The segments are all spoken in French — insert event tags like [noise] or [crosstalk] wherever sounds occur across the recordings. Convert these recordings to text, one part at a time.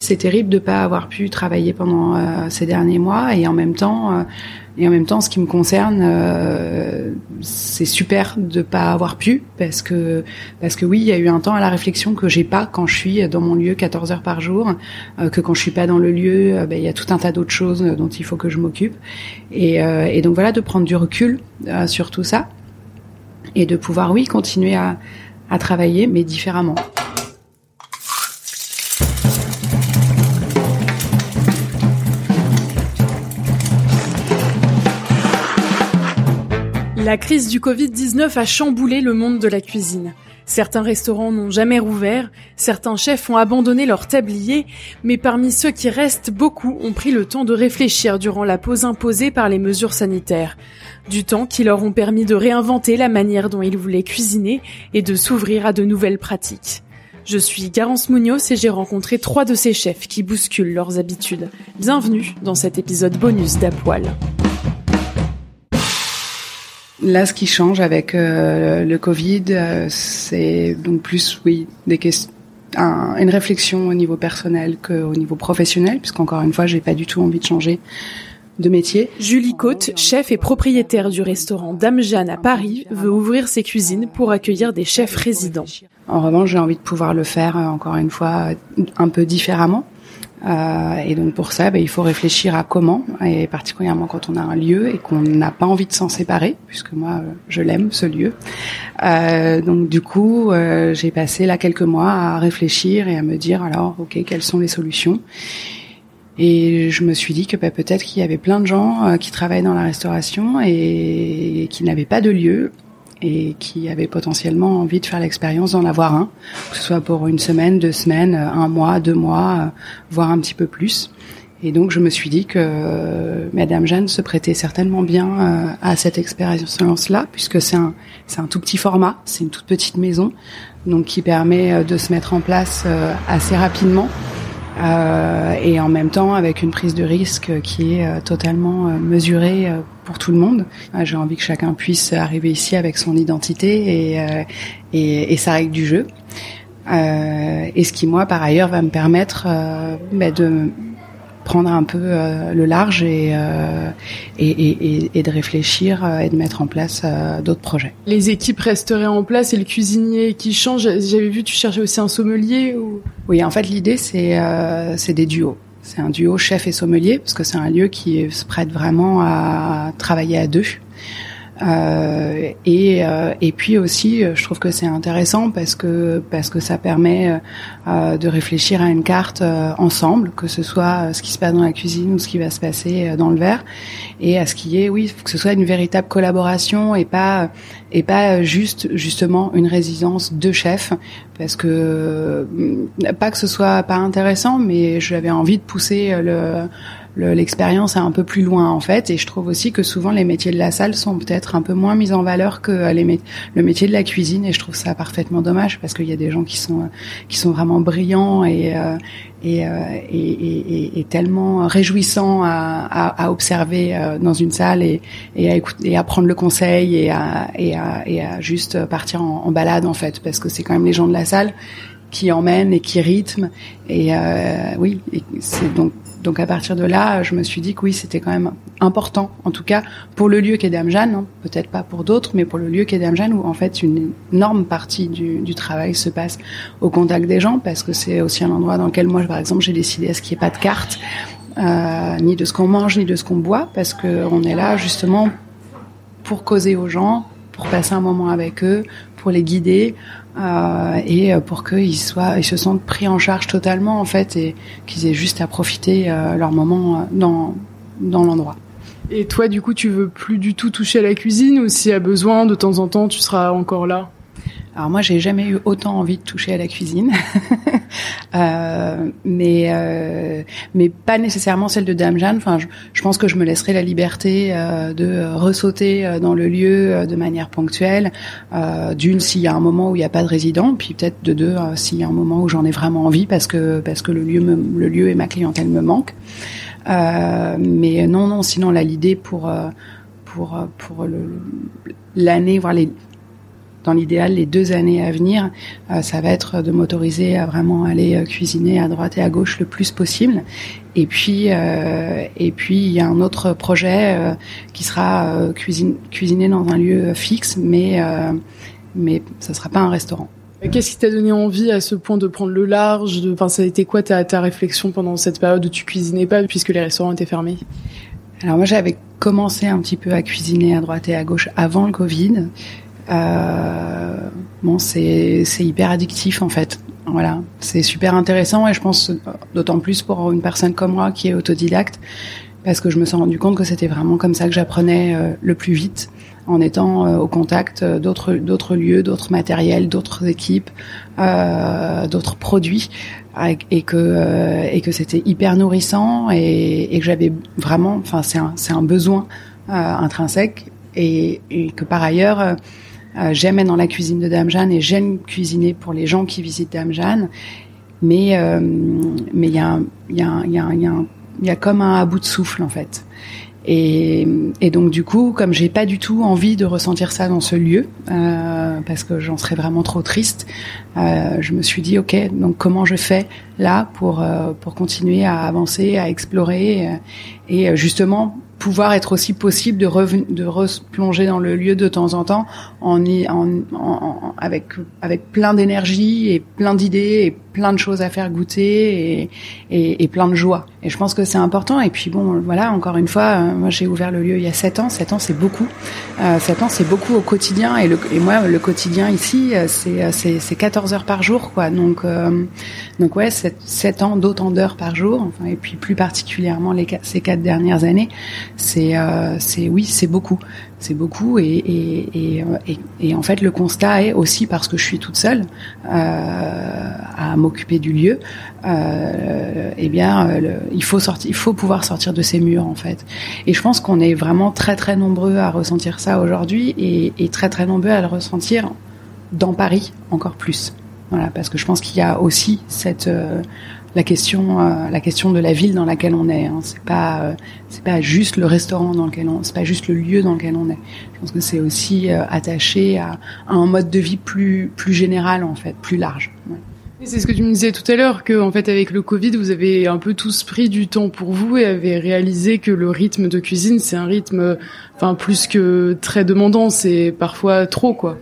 C'est terrible de ne pas avoir pu travailler pendant euh, ces derniers mois et en même temps, euh, et en même temps, ce qui me concerne, euh, c'est super de pas avoir pu parce que parce que oui, il y a eu un temps à la réflexion que j'ai pas quand je suis dans mon lieu 14 heures par jour, que quand je suis pas dans le lieu, ben, il y a tout un tas d'autres choses dont il faut que je m'occupe et, donc voilà de prendre du recul sur tout ça et de pouvoir, oui, continuer à travailler, mais différemment. La crise du Covid-19 a chamboulé le monde de la cuisine. Certains restaurants n'ont jamais rouvert, certains chefs ont abandonné leur tablier, mais parmi ceux qui restent, beaucoup ont pris le temps de réfléchir durant la pause imposée par les mesures sanitaires. Du temps qui leur ont permis de réinventer la manière dont ils voulaient cuisiner et de s'ouvrir à de nouvelles pratiques. Je suis Garance Munoz et j'ai rencontré trois de ces chefs qui bousculent leurs habitudes. Bienvenue dans cet épisode bonus d'Apoil. Là, ce qui change avec euh, le Covid, euh, c'est donc plus, oui, des questions un, une réflexion au niveau personnel qu'au niveau professionnel, puisqu'encore une fois, j'ai pas du tout envie de changer de métier. Julie Côte, chef et propriétaire du restaurant Dame Jeanne à Paris, veut ouvrir ses cuisines pour accueillir des chefs résidents. En revanche, j'ai envie de pouvoir le faire euh, encore une fois un peu différemment. Euh, et donc pour ça, ben, il faut réfléchir à comment, et particulièrement quand on a un lieu et qu'on n'a pas envie de s'en séparer, puisque moi euh, je l'aime ce lieu. Euh, donc du coup, euh, j'ai passé là quelques mois à réfléchir et à me dire alors, ok, quelles sont les solutions? Et je me suis dit que ben, peut-être qu'il y avait plein de gens qui travaillent dans la restauration et qui n'avaient pas de lieu et qui avaient potentiellement envie de faire l'expérience d'en avoir un, que ce soit pour une semaine, deux semaines, un mois, deux mois, voire un petit peu plus. Et donc je me suis dit que euh, Madame Jeanne se prêtait certainement bien euh, à cette expérience-là, puisque c'est un, c'est un tout petit format, c'est une toute petite maison, donc qui permet euh, de se mettre en place assez rapidement. Euh, et en même temps avec une prise de risque qui est totalement mesurée pour tout le monde. J'ai envie que chacun puisse arriver ici avec son identité et, et, et sa règle du jeu. Euh, et ce qui moi par ailleurs va me permettre euh, bah, de prendre un peu euh, le large et, euh, et, et, et, de réfléchir euh, et de mettre en place d'autres projets. Les équipes resteraient en place et le cuisinier qui change. J'avais vu tu cherchais aussi un sommelier ou? Oui, en fait l'idée c'est c'est des duos. C'est un duo chef et sommelier parce que c'est un lieu qui se prête vraiment à travailler à deux. Euh, et, euh, et puis aussi, euh, je trouve que c'est intéressant parce que parce que ça permet de réfléchir à une carte ensemble, que ce soit ce qui se passe dans la cuisine ou ce qui va se passer dans le verre, et à ce qui est, oui, que ce soit une véritable collaboration et pas et pas juste justement une résidence de chefs, parce que pas que ce soit pas intéressant, mais j'avais envie de pousser le l'expérience est un peu plus loin en fait. Et je trouve aussi que souvent les métiers de la salle sont peut-être un peu moins mis en valeur que euh, les le métier de la cuisine. Et je trouve ça parfaitement dommage parce qu'il y a des gens qui sont qui sont vraiment brillants et euh, et, euh, et, et, et, tellement réjouissants à, à, à, observer dans une salle et, et à écouter et à prendre le conseil et à, et à, et à juste partir en, balade en fait. Parce que c'est quand même les gens de la salle qui emmènent et qui rythment. Et oui c'est donc donc à partir de là, je me suis dit que oui, c'était quand même important, en tout cas pour le lieu qu'est Damjan, hein, peut-être pas pour d'autres, mais pour le lieu qu'est Damjan, où en fait une énorme partie du, du, travail se passe au contact des gens, parce que c'est aussi un endroit dans lequel moi, par exemple, j'ai décidé à ce qu'il n'y ait pas de carte, euh, ni de ce qu'on mange, ni de ce qu'on boit, parce qu'on est là justement pour causer aux gens, pour passer un moment avec eux, pour les guider euh, et pour qu'ils soient, ils se sentent pris en charge totalement en fait et qu'ils aient juste à profiter euh, leur moment euh, dans dans l'endroit. Et toi, du coup, tu veux plus du tout toucher à la cuisine ou s'il y a besoin, de temps en temps, tu seras encore là? Alors moi, j'ai jamais eu autant envie de toucher à la cuisine, [laughs] euh, mais euh, mais pas nécessairement celle de Dame Jeanne. Enfin, je, pense que je me laisserai la liberté euh, de ressauter dans le lieu de manière ponctuelle. D'une, s'il y a un moment où il n'y a pas de résident, puis peut-être de deux, s'il y a un moment où j'en ai vraiment envie parce que parce que le lieu le lieu et ma clientèle me manquent. mais non, non. Sinon, là, l'idée pour pour pour l'année, voire les dans l'idéal, les deux années à venir, euh, ça va être de m'autoriser à vraiment aller euh, cuisiner à droite et à gauche le plus possible. Et puis, euh, et puis il y a un autre projet euh, qui sera euh, cuisine, cuisiner dans un lieu fixe, mais mais ça sera pas un restaurant. Qu'est-ce qui t'a donné envie à ce point de prendre le large de, enfin, ça a été quoi ta, ta réflexion pendant cette période où tu cuisinais pas puisque les restaurants étaient fermés? Alors moi j'avais commencé un petit peu à cuisiner à droite et à gauche avant le Covid. Euh, bon, c'est hyper addictif en fait. Voilà, c'est super intéressant et je pense d'autant plus pour une personne comme moi qui est autodidacte parce que je me suis rendu compte que c'était vraiment comme ça que j'apprenais euh, le plus vite en étant euh, au contact d'autres d'autres lieux, d'autres matériels, d'autres équipes, d'autres produits et que et que c'était hyper nourrissant et, et que j'avais vraiment enfin c'est un c'est un besoin intrinsèque et, et, que par ailleurs euh, j'aime être dans la cuisine de Dame Jeanne et j'aime cuisiner pour les gens qui visitent Dame Jeanne. Mais mais il y a comme un à bout de souffle en fait. Et, donc du coup, comme j'ai pas du tout envie de ressentir ça dans ce lieu, euh, parce que j'en serais vraiment trop triste, euh, je me suis dit ok, donc comment je fais là pour pour continuer à avancer, à explorer et justement pouvoir être aussi possible de, de replonger dans le lieu de temps en temps en, en, en avec avec plein d'énergie et plein d'idées plein de choses à faire goûter et, et, plein de joie. Et je pense que c'est important. Et puis bon, voilà, encore une fois, euh, moi j'ai ouvert le lieu il y a sept ans. Sept ans, c'est beaucoup. Euh, sept ans, c'est beaucoup au quotidien. Et, le, et moi, le quotidien ici, euh, c'est euh, c'est 14 heures par jour, quoi. Donc euh, donc ouais, sept ans, d'autant d'heures par jour. Enfin, et puis plus particulièrement les ces quatre dernières années, c'est euh, c'est oui, c'est beaucoup c'est beaucoup et, et, et, en fait le constat est aussi parce que je suis toute seule euh, à m'occuper du lieu euh, eh bien il faut sortir il faut pouvoir sortir de ces murs en fait. Et je pense qu'on est vraiment très très nombreux à ressentir ça aujourd'hui et, et très très nombreux à le ressentir dans Paris encore plus. Voilà parce que je pense qu'il y a aussi cette euh, la question, euh, la question de la ville dans laquelle on est. Hein. C'est pas, euh, c'est pas juste le restaurant dans lequel on, c'est pas juste le lieu dans lequel on est. Je pense que c'est aussi euh, attaché à, à, un mode de vie plus, plus général en fait, plus large. C'est ce que tu me disais tout à l'heure, que en fait avec le Covid, vous avez un peu tous pris du temps pour vous et avez réalisé que le rythme de cuisine, c'est un rythme, enfin plus que très demandant, c'est parfois trop quoi.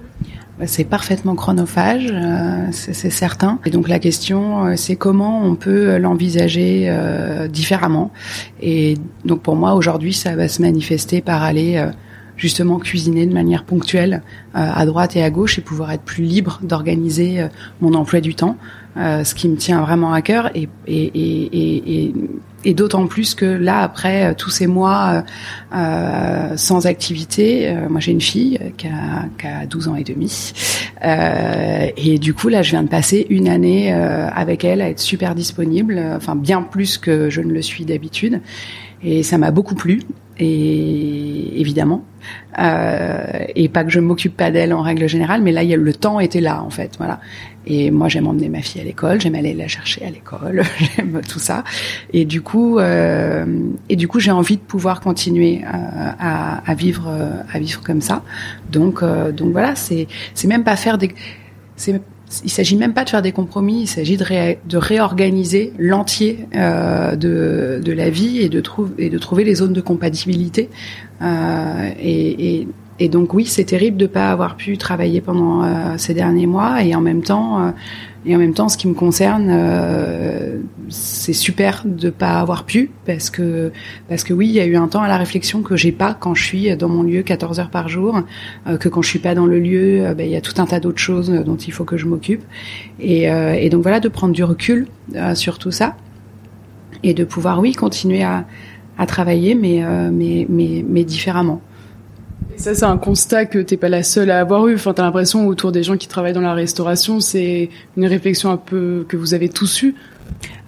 C'est parfaitement chronophage, euh, c'est certain. Et donc la question, euh, c'est comment on peut l'envisager euh, différemment. Et donc pour moi, aujourd'hui, ça va se manifester par aller justement cuisiner de manière ponctuelle à droite et à gauche et pouvoir être plus libre d'organiser mon emploi du temps, ce qui me tient vraiment à cœur. Et, et, et, et et d'autant plus que là, après tous ces mois euh, sans activité, euh, moi j'ai une fille qui a, qui a 12 ans et demi, euh, et du coup là, je viens de passer une année avec elle à être super disponible, enfin bien plus que je ne le suis d'habitude, et ça m'a beaucoup plu et évidemment. Euh, et pas que je m'occupe pas d'elle en règle générale mais là y a, le temps était là en fait voilà et moi j'aime emmener ma fille à l'école j'aime aller la chercher à l'école [laughs] j'aime tout ça et du coup euh, et du coup j'ai envie de pouvoir continuer à, à, vivre à vivre comme ça donc euh, donc voilà c'est c'est même pas faire des c'est il s'agit même pas de faire des compromis, il s'agit de, réorganiser l'entier euh, de, de, la vie et de, et de trouver les zones de compatibilité. Euh, et, et, donc oui, c'est terrible de pas avoir pu travailler pendant euh, ces derniers mois et en même temps euh, et en même temps, ce qui me concerne, euh, c'est super de pas avoir pu parce que parce que oui, il y a eu un temps à la réflexion que j'ai pas quand je suis dans mon lieu 14 heures par jour, que quand je suis pas dans le lieu, ben, il y a tout un tas d'autres choses dont il faut que je m'occupe. Et, donc voilà, de prendre du recul sur tout ça et de pouvoir oui continuer à, travailler, mais mais mais différemment. Ça, c'est un constat que t'es pas la seule à avoir eu. Enfin, t'as l'impression autour des gens qui travaillent dans la restauration, c'est une réflexion un peu que vous avez tous eue.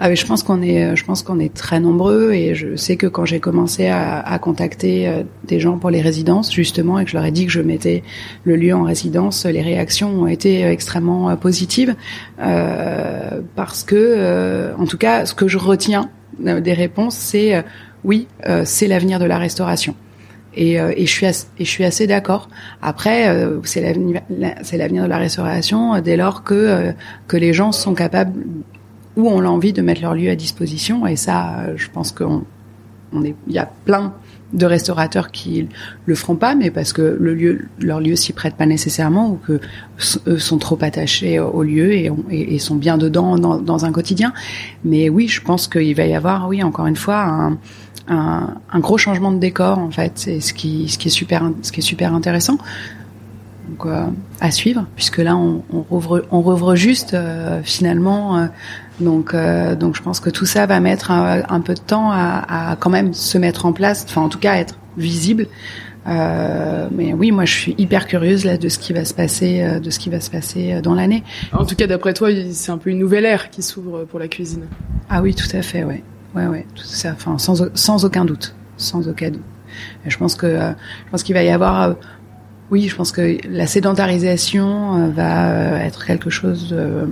Ah oui, je pense qu'on est, je pense qu'on est très nombreux et je sais que quand j'ai commencé à, contacter euh, des gens pour les résidences justement et que je leur ai dit que je mettais le lieu en résidence, les réactions ont été extrêmement euh, positives euh, parce que, euh, en tout cas, ce que je retiens des réponses, c'est oui, c'est l'avenir de la restauration. Et, euh, et, je suis assez, et je suis assez d'accord. Après, euh, c'est l'avenir, c'est l'avenir de la restauration euh, dès lors que que les gens sont capables ou ont l'envie de mettre leur lieu à disposition. Et ça, je pense qu'on on est, il y a plein de restaurateurs qui le feront pas, mais parce que lieu, leur lieu s'y prête pas nécessairement ou que eux sont trop attachés au lieu et, sont bien dedans dans, un quotidien. Mais oui, je pense qu'il va y avoir, oui, encore une fois, un, gros changement de décor en fait, c'est ce qui, est super, ce qui est super intéressant. Euh, à suivre, puisque là on, on, rouvre, on rouvre juste euh, finalement. Euh, donc, euh, donc je pense que tout ça va mettre un, un peu de temps à, à, quand même se mettre en place, enfin en tout cas être visible. mais oui, moi je suis hyper curieuse là de ce qui va se passer, de ce qui va se passer dans l'année. En tout cas, d'après toi, c'est un peu une nouvelle ère qui s'ouvre pour la cuisine. Ah oui, tout à fait, ouais ouais, ouais, tout ça, enfin, sans, sans aucun doute, sans aucun doute. Et je pense que, euh, je pense qu'il va y avoir, euh, oui, je pense que la sédentarisation euh, va être quelque chose de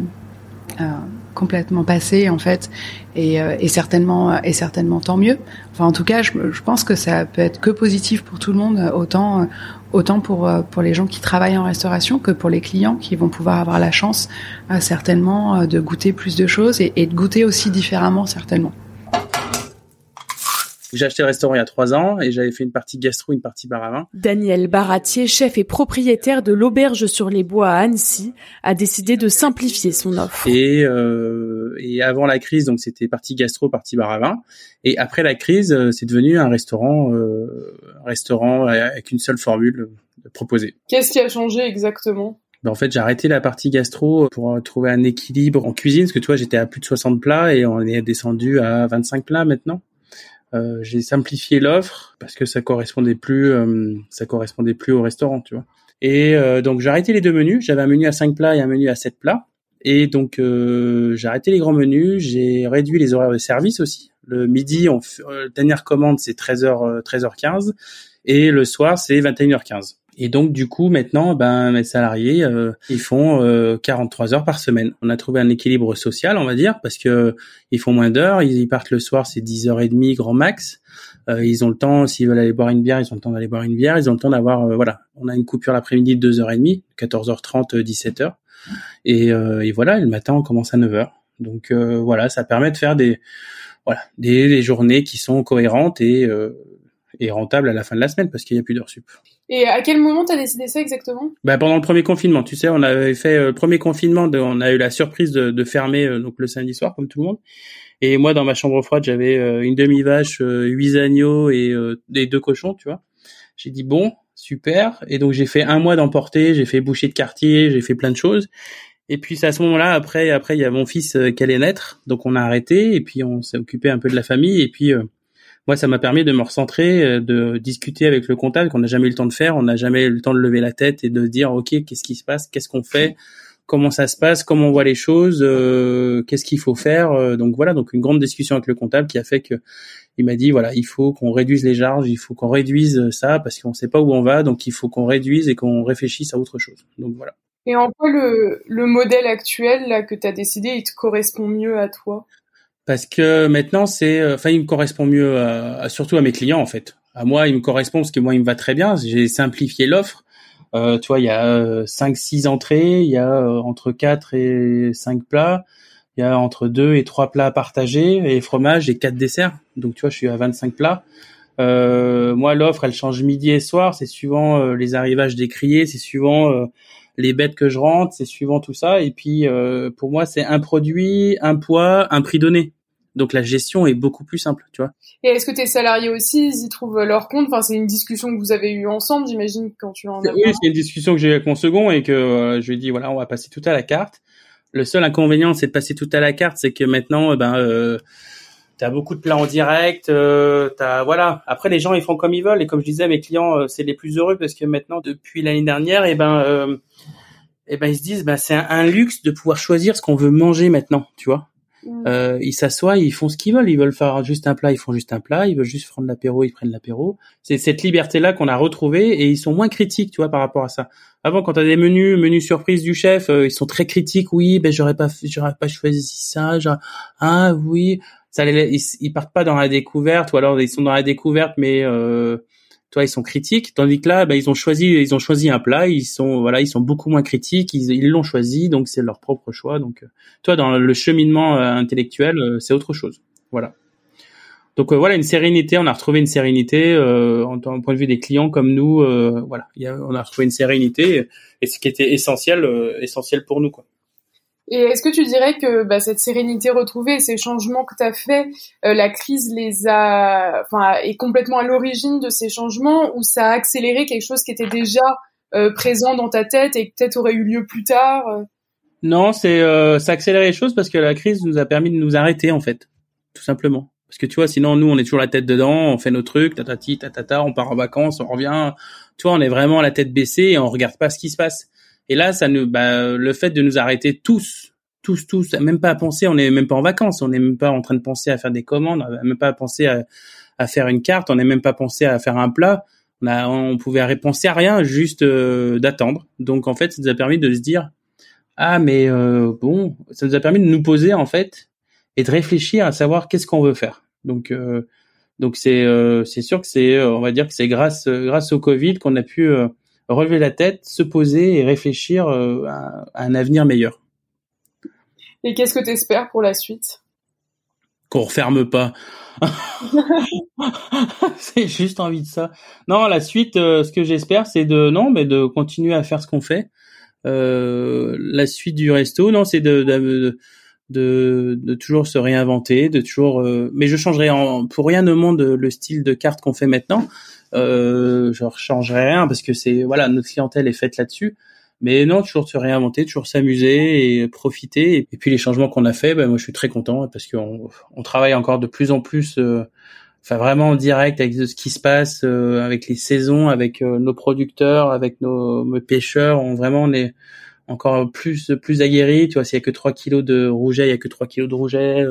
complètement passé en fait, et, et, certainement, et certainement tant mieux. Enfin, en tout cas, je, pense que ça peut être que positif pour tout le monde, autant, autant pour pour les gens qui travaillent en restauration que pour les clients qui vont pouvoir avoir la chance certainement de goûter plus de choses et de goûter aussi différemment certainement. J'ai acheté le restaurant il y a trois ans et j'avais fait une partie gastro, une partie bar à vin. Daniel Baratier, chef et propriétaire de l'auberge sur les bois à Annecy, a décidé de simplifier son offre. Et, euh, et avant la crise, donc c'était partie gastro, partie bar à vin. Et après la crise, euh, c'est devenu un restaurant, euh, un restaurant avec une seule formule proposée. Qu'est-ce qui a changé exactement? Ben en fait, j'ai arrêté la partie gastro pour trouver un équilibre en cuisine, parce que tu vois, j'étais à plus de 60 plats et on est descendu à 25 plats maintenant. Euh, j'ai simplifié l'offre parce que ça correspondait plus, euh, ça correspondait plus au restaurant, tu vois. Et euh, donc j'ai arrêté les deux menus. J'avais un menu à 5 plats et un menu à 7 plats. Et donc j'ai arrêté les grands menus. J'ai réduit les horaires de service aussi. Le midi, on dernière commande c'est 13h 13h15 et le soir c'est 21h15. Et donc du coup maintenant, ben mes salariés, euh, ils font euh, 43 heures par semaine. On a trouvé un équilibre social, on va dire, parce que ils font moins d'heures, ils, partent le soir, c'est 10h30 grand max. Euh, ils ont le temps, s'ils veulent aller boire une bière, ils ont le temps d'aller boire une bière. Ils ont le temps d'avoir, euh, voilà, on a une coupure l'après-midi de 2h30, 14h30, 17h. Et, et voilà, le matin on commence à 9h. Donc voilà, ça permet de faire des voilà des, des journées qui sont cohérentes et et à la fin de la semaine parce qu'il n'y a plus d'heures sup. Et à quel moment tu as décidé ça exactement? Bah, Pendant le premier confinement. Tu sais, on avait fait euh, le premier confinement, on a eu la surprise de, fermer euh, donc le samedi soir comme tout le monde. Et moi, dans ma chambre froide, j'avais euh, une demi-vache, huit agneaux et des deux cochons, tu vois. J'ai dit bon, super. Et donc j'ai fait un mois d'emporter, j'ai fait boucher de quartier, j'ai fait plein de choses. Et puis c'est à ce moment-là, après, après il y a mon fils qui allait naître, donc on a arrêté et puis on s'est occupé un peu de la famille et puis moi, ça m'a permis de me recentrer, euh, de discuter avec le comptable qu'on n'a jamais eu le temps de faire. On n'a jamais eu le temps de lever la tête et de dire, OK, qu'est-ce qui se passe? Qu'est-ce qu'on fait? Comment ça se passe? Comment on voit les choses? Euh, qu'est-ce qu'il faut faire? Euh, donc voilà, donc une grande discussion avec le comptable qui a fait que il m'a dit, voilà, il faut qu'on réduise les charges, il faut qu'on réduise ça parce qu'on ne sait pas où on va, donc il faut qu'on réduise et qu'on réfléchisse à autre chose. Donc voilà. Et en quoi le, le modèle actuel là que tu as décidé, il te correspond mieux à toi? Parce que maintenant c'est, euh, enfin, il me correspond mieux, à, surtout à mes clients en fait. À moi, il me correspond parce que moi, il me va très bien. J'ai simplifié l'offre. Euh, tu vois, il y a 5 6 entrées, il y a entre 4 et 5 plats, il y a entre 2 et 3 plats à partager et fromage et 4 desserts. Donc tu vois, je suis à 25 plats. Euh, moi, l'offre, elle change midi et soir. C'est suivant euh, les arrivages des criers, c'est suivant euh, les bêtes que je rentre, c'est suivant tout ça. Et puis, pour moi, c'est un produit, un poids, un prix donné. Donc la gestion est beaucoup plus simple, tu vois. Et est-ce que tes salariés aussi, ils y trouvent leur compte? Enfin, c'est une discussion que vous avez eue ensemble, j'imagine, quand tu en as. Oui, c'est une discussion que j'ai avec mon second et que je lui ai dit voilà, on va passer tout à la carte. Le seul inconvénient, c'est de passer tout à la carte, c'est que maintenant, ben, euh, t'as beaucoup de plats en direct, euh, t'as voilà. Après les gens ils font comme ils veulent et comme je disais mes clients euh, c'est les plus heureux parce que maintenant depuis l'année dernière et eh ben euh, et eh ben ils se disent bah c'est un, luxe de pouvoir choisir ce qu'on veut manger maintenant, tu vois. Mm. Euh, ils s'assoient, ils font ce qu'ils veulent. Ils veulent faire juste un plat, ils font juste un plat. Ils veulent juste prendre l'apéro, ils prennent l'apéro. C'est cette liberté-là qu'on a retrouvée et ils sont moins critiques, tu vois, par rapport à ça. Avant, quand t'as des menus, menus surprise du chef, euh, ils sont très critiques. Oui, ben j'aurais pas, j'aurais pas choisi ça. Ah oui, ça les, ils, partent pas dans la découverte ou alors ils sont dans la découverte mais euh, toi ils sont critiques tandis que là bah, ils ont choisi ils ont choisi un plat ils sont voilà ils sont beaucoup moins critiques ils l'ont choisi donc c'est leur propre choix donc euh, toi dans le cheminement euh, intellectuel euh, c'est autre chose voilà. Donc voilà une sérénité on a retrouvé une sérénité en, en, point de vue des clients comme nous voilà y a, on a retrouvé une sérénité et ce qui était essentiel essentiel pour nous quoi et est-ce que tu dirais que bah, cette sérénité retrouvée, ces changements que tu as fait, euh, la crise les a, enfin, est complètement à l'origine de ces changements ou ça a accéléré quelque chose qui était déjà euh, présent dans ta tête et peut-être aurait eu lieu plus tard euh? Non, c'est ça a accéléré les choses parce que la crise nous a permis de nous arrêter en fait, tout simplement. Parce que tu vois, sinon nous on est toujours la tête dedans, on fait nos trucs, tatati, tatata, on part en vacances, on revient. Tu vois, on est vraiment la tête baissée et on regarde pas ce qui se passe. Et là, ça nous, bah, le fait de nous arrêter tous, tous, tous, même pas à penser, on n'est même pas en vacances, on n'est même pas en train de penser à faire des commandes, on même pas à penser à, faire une carte, on n'est même pas pensé à faire un plat. On a, on pouvait penser à rien, juste euh, d'attendre. Donc en fait, ça nous a permis de se dire, ah mais euh, bon, ça nous a permis de nous poser en fait et de réfléchir à savoir qu'est-ce qu'on veut faire. Donc euh, donc c'est c'est sûr que c'est on va dire que c'est grâce grâce au Covid qu'on a pu relever la tête, se poser et réfléchir euh, à, un avenir meilleur. Et qu'est-ce que tu espères pour la suite? Qu'on referme pas. [laughs] c'est juste envie de ça. Non, la suite, euh, ce que j'espère, c'est de non, mais de continuer à faire ce qu'on fait. Euh, la suite du resto, non, c'est de, de, de, de, toujours se réinventer, de toujours. mais je changerai en, pour rien au monde le style de carte qu'on fait maintenant euh, je changerai rien parce que c'est voilà notre clientèle est faite là-dessus. Mais non, toujours se réinventer, toujours s'amuser et profiter. Et puis les changements qu'on a fait, ben moi je suis très content parce qu'on on travaille encore de plus en plus, euh, enfin vraiment en direct avec ce qui se passe, euh, avec les saisons, avec euh, nos producteurs, avec nos, pêcheurs. On vraiment on est encore plus plus aguerris. Tu vois, s'il y a que 3 kilos de rouget, il y a que 3 kilos de rouget.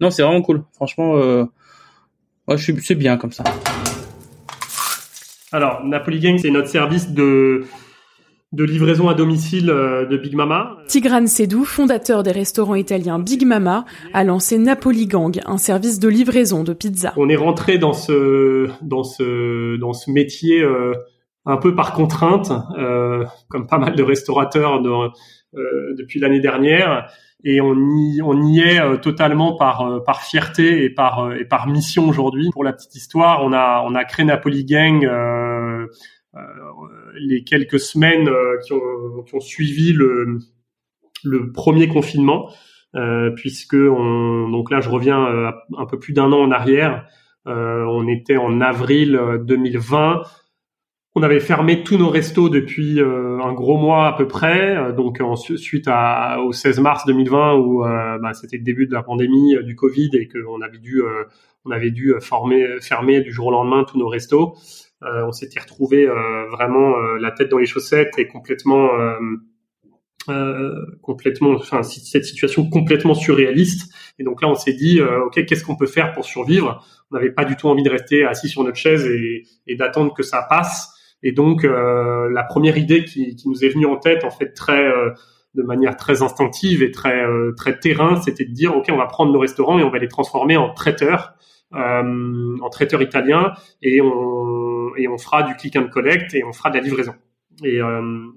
non, c'est vraiment cool. Franchement, moi je suis c'est bien comme ça. Alors, Napoli Gang, c'est notre service de de livraison à domicile euh, de Big Mama. Tigran Sedou, fondateur des restaurants italiens Big Mama, a lancé Napoli Gang, un service de livraison de pizza. On est rentré dans ce dans ce dans ce métier euh, un peu par contrainte, euh, comme pas mal de restaurateurs depuis l'année dernière et on y, on y est euh, totalement par, euh, par fierté et par, euh, et par mission aujourd'hui. Pour la petite histoire, on a, on a créé Napoli Gang euh, les quelques semaines qui, ont, qui ont suivi le, le premier confinement, puisque on, donc là je reviens un peu plus d'un an en arrière. on était en avril 2020 on avait fermé tous nos restos depuis euh, un gros mois à peu près, euh, donc suite à, au 16 mars 2020 où euh, bah, c'était le début de la pandémie du Covid et qu'on avait dû on avait dû former, fermer du jour au lendemain tous nos restos. on s'était retrouvé vraiment la tête dans les chaussettes et complètement complètement enfin cette situation complètement surréaliste. Et donc là on s'est dit ok qu'est-ce qu'on peut faire pour survivre? On n'avait pas du tout envie de rester assis sur notre chaise et, et d'attendre que ça passe et donc euh, la première idée qui, nous est venue en tête, en fait, très euh, de manière très instinctive et très euh, très terrain, c'était de dire ok, on va prendre nos restaurants et on va les transformer en traiteurs, en traiteurs italiens, et on et on fera du click and collect et on fera de la livraison. Et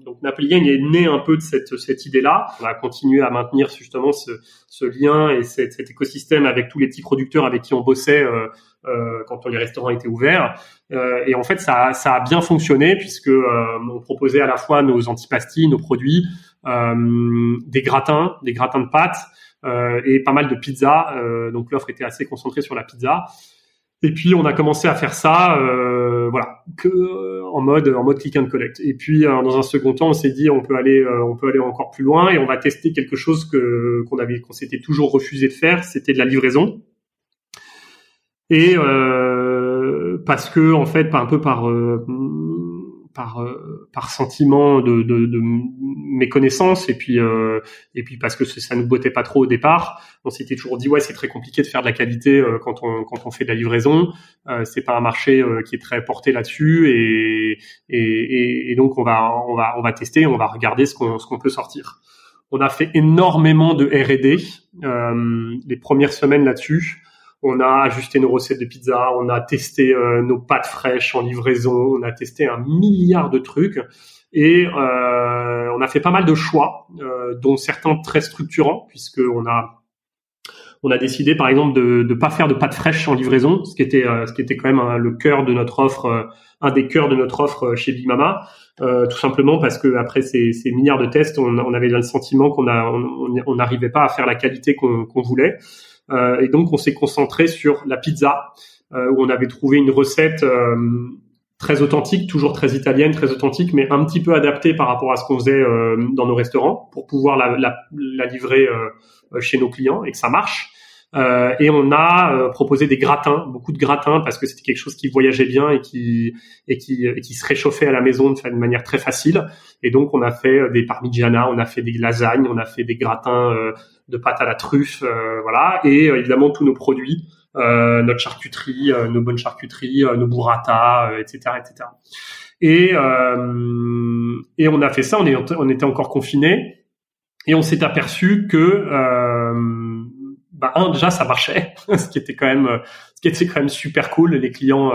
donc Napoli Gang est né un peu de cette, cette idée-là. On a continué à maintenir justement ce, ce lien et cet, cet, écosystème avec tous les petits producteurs avec qui on bossait euh, quand les restaurants étaient ouverts. Euh, et en fait, ça, ça a bien fonctionné puisque on proposait à la fois nos antipastilles, nos produits, des gratins, des gratins de pâtes et pas mal de pizzas. donc l'offre était assez concentrée sur la pizza. Et puis on a commencé à faire ça, euh, voilà, que euh, en mode en mode click and collect. Et puis euh, dans un second temps, on s'est dit on peut aller on peut aller encore plus loin et on va tester quelque chose que qu'on avait qu'on s'était toujours refusé de faire, c'était de la livraison. Et parce que en fait, un peu par par euh, par sentiment de, de, de, méconnaissance et puis euh, et puis parce que ça nous bottait pas trop au départ. On s'était toujours dit ouais c'est très compliqué de faire de la qualité euh, quand on quand on fait de la livraison. C'est pas un marché qui est très porté là-dessus et, et, et donc on va on va on va tester on va regarder ce qu'on ce qu'on peut sortir. On a fait énormément de R&D les premières semaines là-dessus on a ajusté nos recettes de pizza, on a testé euh, nos pâtes fraîches en livraison, on a testé un milliard de trucs et euh, on a fait pas mal de choix, euh, dont certains très structurants puisque on a on a décidé par exemple de ne pas faire de pâtes fraîches en livraison, ce qui était ce qui était quand même le cœur de notre offre, un des cœurs de notre offre chez Big Mama, tout simplement parce que après ces, milliards de tests, on, avait le sentiment qu'on on n'arrivait pas à faire la qualité qu'on voulait. Euh, et donc on s'est concentré sur la pizza, euh, où on avait trouvé une recette euh, très authentique, toujours très italienne, très authentique, mais un petit peu adaptée par rapport à ce qu'on faisait dans nos restaurants pour pouvoir la, la, la livrer chez nos clients et que ça marche. Euh, et on a proposé des gratins, beaucoup de gratins parce que c'était quelque chose qui voyageait bien et qui et qui, et qui se réchauffait à la maison de, manière très facile. Et donc on a fait des parmigiana, on a fait des lasagnes, on a fait des gratins de pâte à la truffe, euh, voilà, et euh, évidemment tous nos produits, euh, notre charcuterie, nos bonnes charcuteries, nos burrata, etc., etc. Et et on a fait ça, on, est, on était encore confinés, et on s'est aperçu que bah un déjà ça marchait [laughs] ce qui était quand même ce qui était quand même super cool les clients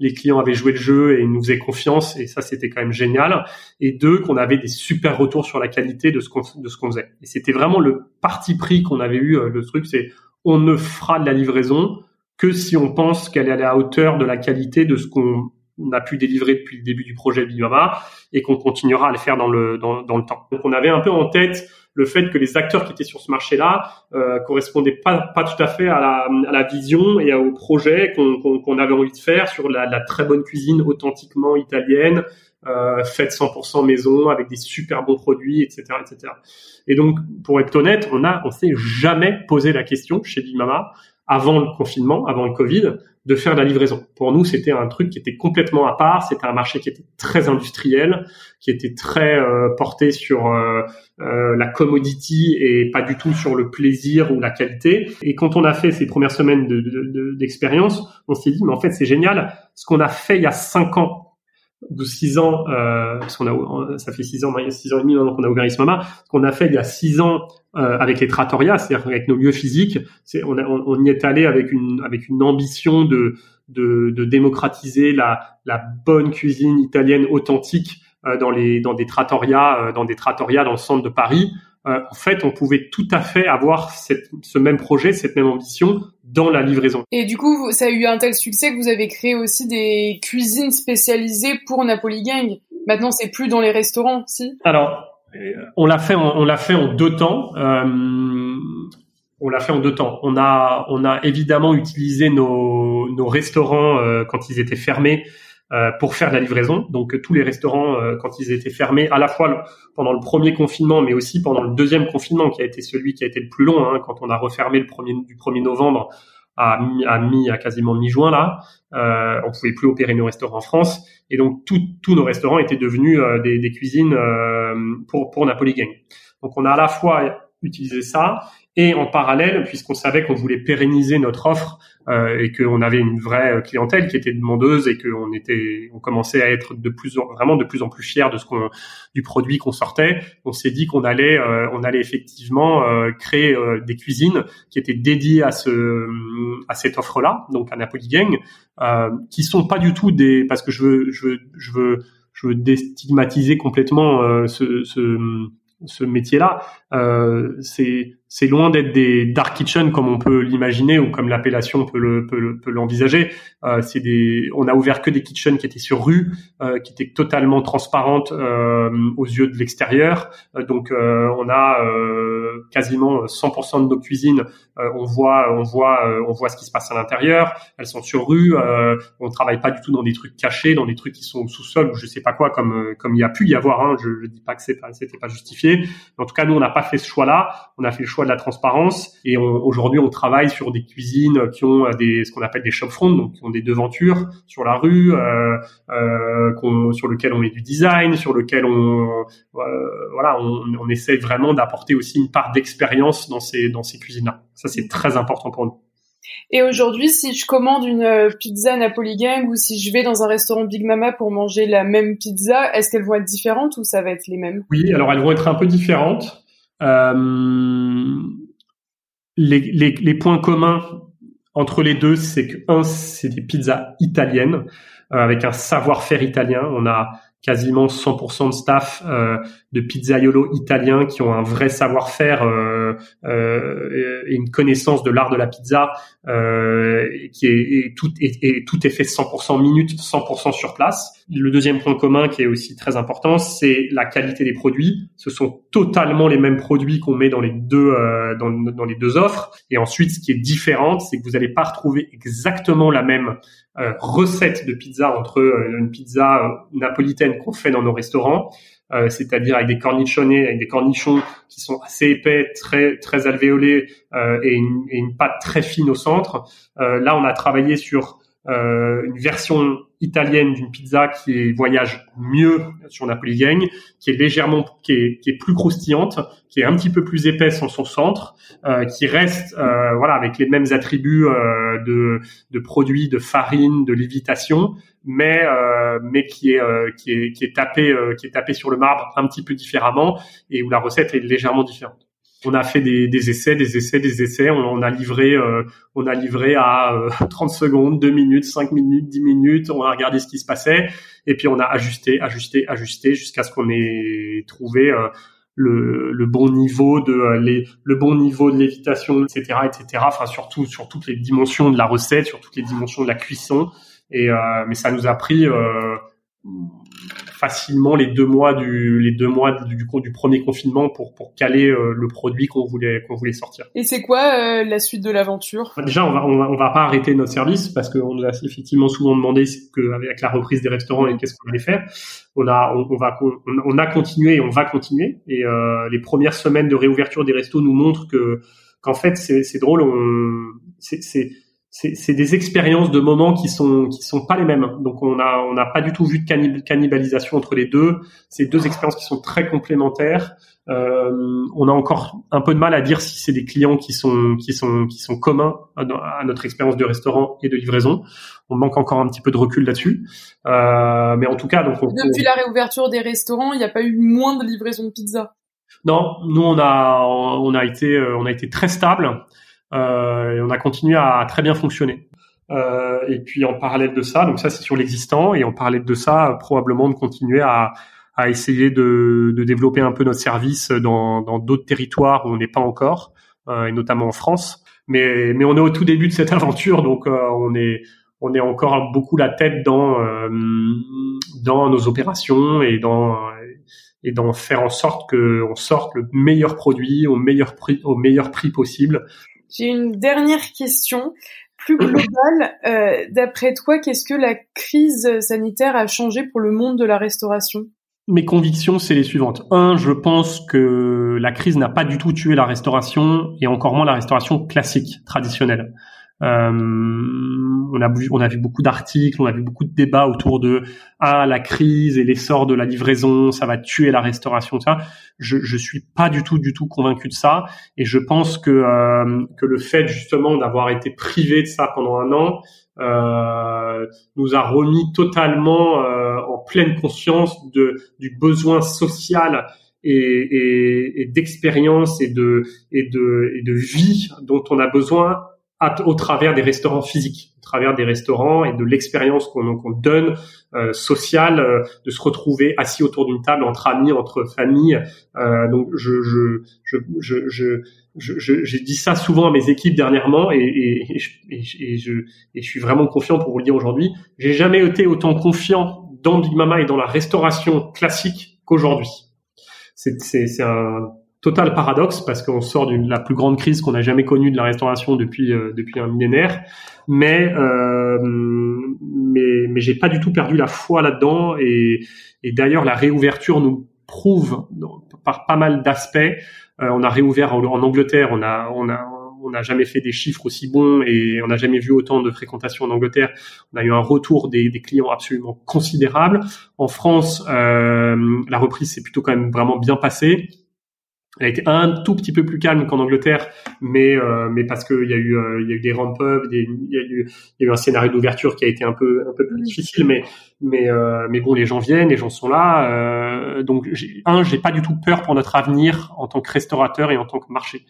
les clients avaient joué le jeu et nous faisaient confiance et ça c'était quand même génial. Et deux, qu'on avait des super retours sur la qualité de ce qu'on de ce qu'on faisait. Et c'était vraiment le parti pris qu'on avait eu. Euh, le truc, c'est on ne fera de la livraison que si on pense qu'elle est à la hauteur de la qualité de ce qu'on a pu délivrer depuis le début du projet Bimama et qu'on continuera à le faire dans le dans, dans le temps. Donc on avait un peu en tête le fait que les acteurs qui étaient sur ce marché-là euh, correspondaient pas, pas tout à fait à la, à la vision et au projet qu'on avait envie de faire sur la, la, très bonne cuisine authentiquement italienne, euh, faite 100% maison avec des super bons produits, etc., etc. Et donc, pour être honnête, on a, on s'est jamais posé la question chez Bimama avant le confinement, avant le Covid, de faire de la livraison. Pour nous, c'était un truc qui était complètement à part. C'était un marché qui était très industriel, qui était très euh, porté sur euh, euh, la commodity et pas du tout sur le plaisir ou la qualité. Et quand on a fait ces premières semaines d'expérience, de, de, on s'est dit, mais en fait, c'est génial. Ce qu'on a fait il y a cinq ans ou six ans, euh, parce qu'on a, ça fait six ans, six ans et demi maintenant qu'on a ouvert Ismama, ce qu'on a fait il y a six ans euh, avec les trattorias, c'est-à-dire avec nos lieux physiques, on, y est allé avec une, ambition de, démocratiser la, bonne cuisine italienne authentique euh, dans dans des trattorias, dans des trattorias dans le centre de Paris. Euh, en fait, on pouvait tout à fait avoir cette, ce même projet, cette même ambition dans la livraison. Et du coup, ça a eu un tel succès que vous avez créé aussi des cuisines spécialisées pour Napoli Gang. Maintenant, c'est plus dans les restaurants, si? Alors, on l'a fait, on, l'a fait en deux temps. Euh, on l'a fait en deux temps. On a, on a évidemment utilisé nos, nos restaurants euh, quand ils étaient fermés euh, pour faire de la livraison. Donc tous les restaurants, euh, quand ils étaient fermés, à la fois pendant le premier confinement, mais aussi pendant le deuxième confinement, qui a été celui qui a été le plus long, hein, quand on a refermé le premier du 1er novembre à mi, à, mi, à quasiment mi-juin là, euh, on pouvait plus opérer nos restaurants en France, et donc tous nos restaurants étaient devenus euh, des, des, cuisines pour pour Napoli Gang. Donc on a à la fois utilisé ça et en parallèle, puisqu'on savait qu'on voulait pérenniser notre offre euh, et qu'on avait une vraie clientèle qui était demandeuse et qu'on était, on commençait à être de plus en, vraiment de plus en plus fiers de ce qu'on, du produit qu'on sortait, on s'est dit qu'on allait, euh, on allait effectivement euh, créer euh, des cuisines qui étaient dédiées à ce, à cette offre-là, donc à Napoli Gang, qui sont pas du tout des, parce que je veux, je veux, je veux je veux déstigmatiser complètement ce, ce, ce métier-là. c'est c'est loin d'être des dark kitchen comme on peut l'imaginer ou comme l'appellation peut le peut, l'envisager. Euh, c'est des, on a ouvert que des kitchens qui étaient sur rue, euh, qui étaient totalement transparentes euh, aux yeux de l'extérieur. Euh, donc euh, on a euh, quasiment 100% de nos cuisines, on voit on voit on voit ce qui se passe à l'intérieur. Elles sont sur rue. on travaille pas du tout dans des trucs cachés, dans des trucs qui sont sous-sol ou je sais pas quoi comme comme il y a pu y avoir. Hein. Je, je dis pas que c'est pas c'était pas justifié. Mais en tout cas nous on n'a pas fait ce choix-là. On a fait le choix de la transparence. Et aujourd'hui, on travaille sur des cuisines qui ont des ce qu'on appelle des shop front, donc qui ont des devantures sur la rue, euh, euh, sur lequel on met du design, sur lequel on euh, voilà, on, on essaie vraiment d'apporter aussi une part d'expérience dans ces dans ces cuisines-là. Ça, c'est très important pour nous. Et aujourd'hui, si je commande une euh, pizza Napoli Gang ou si je vais dans un restaurant Big Mama pour manger la même pizza, est-ce qu'elles vont être différentes ou ça va être les mêmes? Oui, alors elles vont être un peu différentes. Euh, les, points communs entre les deux, c'est que un, c'est des pizzas italiennes euh, avec un savoir-faire italien. On a quasiment 100% de staff euh, de pizzaiolo italiens qui ont un vrai savoir-faire et une connaissance de l'art de la pizza euh, qui est et tout et, tout est fait 100% minute, 100% sur place. Le deuxième point commun qui est aussi très important, c'est la qualité des produits. Ce sont totalement les mêmes produits qu'on met dans les deux euh, dans, dans les deux offres. Et ensuite, ce qui est différent, c'est que vous n'allez pas retrouver exactement la même euh, recette de pizza entre euh, une pizza euh, napolitaine qu'on fait dans nos restaurants, c'est-à-dire avec des cornichonnés, avec des cornichons qui sont assez épais, très très alvéolés et une, et, une, pâte très fine au centre. là, on a travaillé sur une version italienne d'une pizza qui voyage mieux sur Napoli qui est légèrement, qui est, plus croustillante, qui est un petit peu plus épaisse en son centre, euh, qui reste, euh, voilà, avec les mêmes attributs euh, de, de produits, de farine, de lévitation, mais euh, mais qui est, euh, qui est qui est tapé qui est tapé sur le marbre un petit peu différemment et où la recette est légèrement différente on a fait des, des, essais, des essais, des essais. On, a livré, euh, on a livré à 30 euh, [laughs] secondes, 2 minutes, 5 minutes, 10 minutes. On a regardé ce qui se passait et puis on a ajusté, ajusté, ajusté jusqu'à ce qu'on ait trouvé euh, le, le, bon niveau de les, le bon niveau de lévitation, etc., etc. Enfin surtout sur toutes les dimensions de la recette, sur toutes les dimensions de la cuisson. Et mais ça nous a pris facilement les deux mois du les deux mois du, du premier confinement pour pour caler euh, le produit qu'on voulait qu'on voulait sortir. Et c'est quoi euh, la suite de l'aventure? Déjà, on va, on va pas arrêter notre service parce qu'on nous a effectivement souvent demandé que avec la reprise des restaurants et qu'est-ce qu'on allait faire. On a on, va on, a continué et on va continuer. Et euh, les premières semaines de réouverture des restos nous montrent que qu'en fait c'est drôle. On c'est c'est des expériences de moments qui sont qui sont pas les mêmes. Donc on a on n'a pas du tout vu de cannibalisation entre les deux. C'est deux expériences qui sont très complémentaires. Euh, on a encore un peu de mal à dire si c'est des clients qui sont qui sont qui sont communs à, notre expérience de restaurant et de livraison. On manque encore un petit peu de recul là-dessus. Euh, mais en tout cas, donc depuis la réouverture des restaurants, il n'y a pas eu moins de livraison de pizza. Non, nous on a on a été euh, on a été très stable. Euh, et on a continué à très bien fonctionner. Euh, et puis en parallèle de ça, donc ça c'est sur l'existant, et en parallèle de ça, probablement de continuer à, à essayer de, de, développer un peu notre service dans d'autres territoires où on n'est pas encore, euh, et notamment en France. Mais, mais on est au tout début de cette [laughs] aventure, donc euh, on est on est encore beaucoup la tête dans euh, dans nos opérations et dans et d'en faire en sorte que on sorte le meilleur produit au meilleur prix au meilleur prix possible j'ai une dernière question plus globale. [coughs] Euh, D'après toi, qu'est-ce que la crise sanitaire a changé pour le monde de la restauration? Mes convictions, c'est les suivantes. Un, je pense que la crise n'a pas du tout tué la restauration et encore moins la restauration classique, traditionnelle. Euh, on a vu, on a vu beaucoup d'articles, on a vu beaucoup de débats autour de ah la crise et l'essor de la livraison, ça va tuer la restauration, ça. Je je suis pas du tout du tout convaincu de ça et je pense que euh, que le fait justement d'avoir été privé de ça pendant un an euh, nous a remis totalement euh, en pleine conscience de du besoin social et, et, et d'expérience et de et de et de vie dont on a besoin au travers des restaurants physiques, au travers des restaurants et de l'expérience qu'on donne euh, sociale, euh, de se retrouver assis autour d'une table entre amis, entre familles. Euh, donc je je je je, je j'ai dit ça souvent à mes équipes dernièrement et, et, je, et, je, et je suis vraiment confiant pour vous le dire aujourd'hui. J'ai jamais été autant confiant dans Big Mama et dans la restauration classique qu'aujourd'hui. C'est un total paradoxe parce qu'on sort de la plus grande crise qu'on a jamais connue de la restauration depuis euh, depuis un millénaire, mais euh, mais j'ai pas du tout perdu la foi là-dedans et, et d'ailleurs la réouverture nous prouve par pas mal d'aspects. Euh, on a réouvert en, en, Angleterre, on a on a on n'a jamais fait des chiffres aussi bons et on n'a jamais vu autant de fréquentation en Angleterre. On a eu un retour des, des clients absolument considérable. En France, euh, la reprise s'est plutôt quand même vraiment bien passée. Elle a été un tout petit peu plus calme qu'en Angleterre, mais euh, mais parce qu'il y a eu euh, il y a eu des ramp up, il y a eu il y a eu un scénario d'ouverture qui a été un peu un peu plus difficile, mais mais euh, mais bon les gens viennent, les gens sont là, euh, donc un j'ai pas du tout peur pour notre avenir en tant que restaurateur et en tant que marché.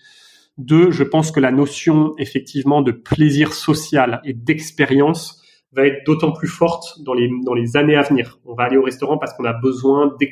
Deux, je pense que la notion effectivement de plaisir social et d'expérience va être d'autant plus forte dans les dans les années à venir. On va aller au restaurant parce qu'on a besoin de,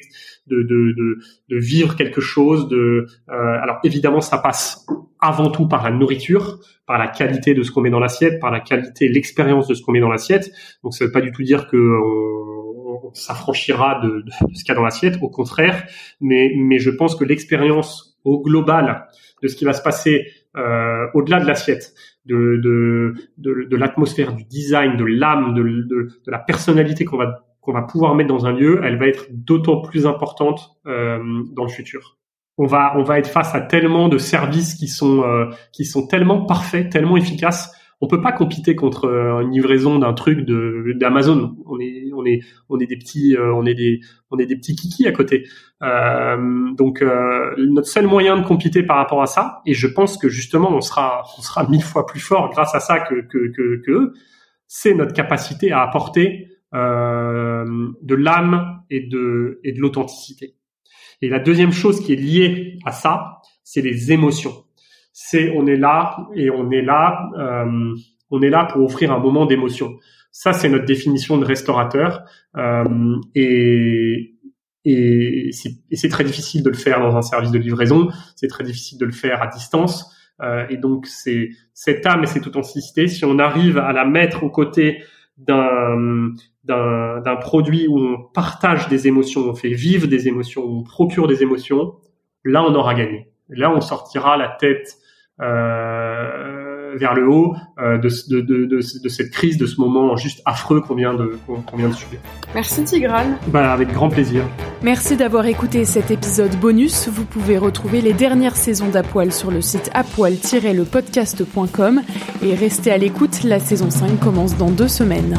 de, de, de, vivre quelque chose. De euh, alors évidemment, ça passe avant tout par la nourriture, par la qualité de ce qu'on met dans l'assiette, par la qualité, l'expérience de ce qu'on met dans l'assiette. Donc ça veut pas du tout dire que on, s'affranchira de, de, ce qu'il y a dans l'assiette. Au contraire, mais mais je pense que l'expérience au global de ce qui va se passer euh, au-delà de l'assiette, de, de, de, de l'atmosphère, du design, de l'âme, de, de, de, la personnalité qu'on va qu'on va pouvoir mettre dans un lieu, elle va être d'autant plus importante euh, dans le futur. On va on va être face à tellement de services qui sont euh, qui sont tellement parfaits, tellement efficaces on peut pas compiter contre euh, une livraison d'un truc de d'Amazon. On est on est on est des petits euh, on est des on est des petits kikis à côté. Euh, donc notre seul moyen de compiter par rapport à ça, et je pense que justement on sera on sera mille fois plus fort grâce à ça que que que, que c'est notre capacité à apporter de l'âme et de et de l'authenticité. Et la deuxième chose qui est liée à ça, c'est les émotions c'est on est là et on est là, euh, on est là pour offrir un moment d'émotion. Ça, c'est notre définition de restaurateur euh, et et c'est très difficile de le faire dans un service de livraison. C'est très difficile de le faire à distance. Euh, et donc, c'est cette âme et cette authenticité, si on arrive à la mettre aux côtés d'un d'un produit où on partage des émotions, on fait vivre des émotions, on procure des émotions, là, on aura gagné. Là, on sortira la tête vers le haut euh, de, de, de, de, cette crise, de ce moment juste affreux qu'on vient de qu'on vient de subir. Merci Tigrane. Bah, avec grand plaisir. Merci d'avoir écouté cet épisode bonus. Vous pouvez retrouver les dernières saisons d'Apoil sur le site apoil-lepodcast.com et restez à l'écoute. La saison 5 commence dans deux semaines.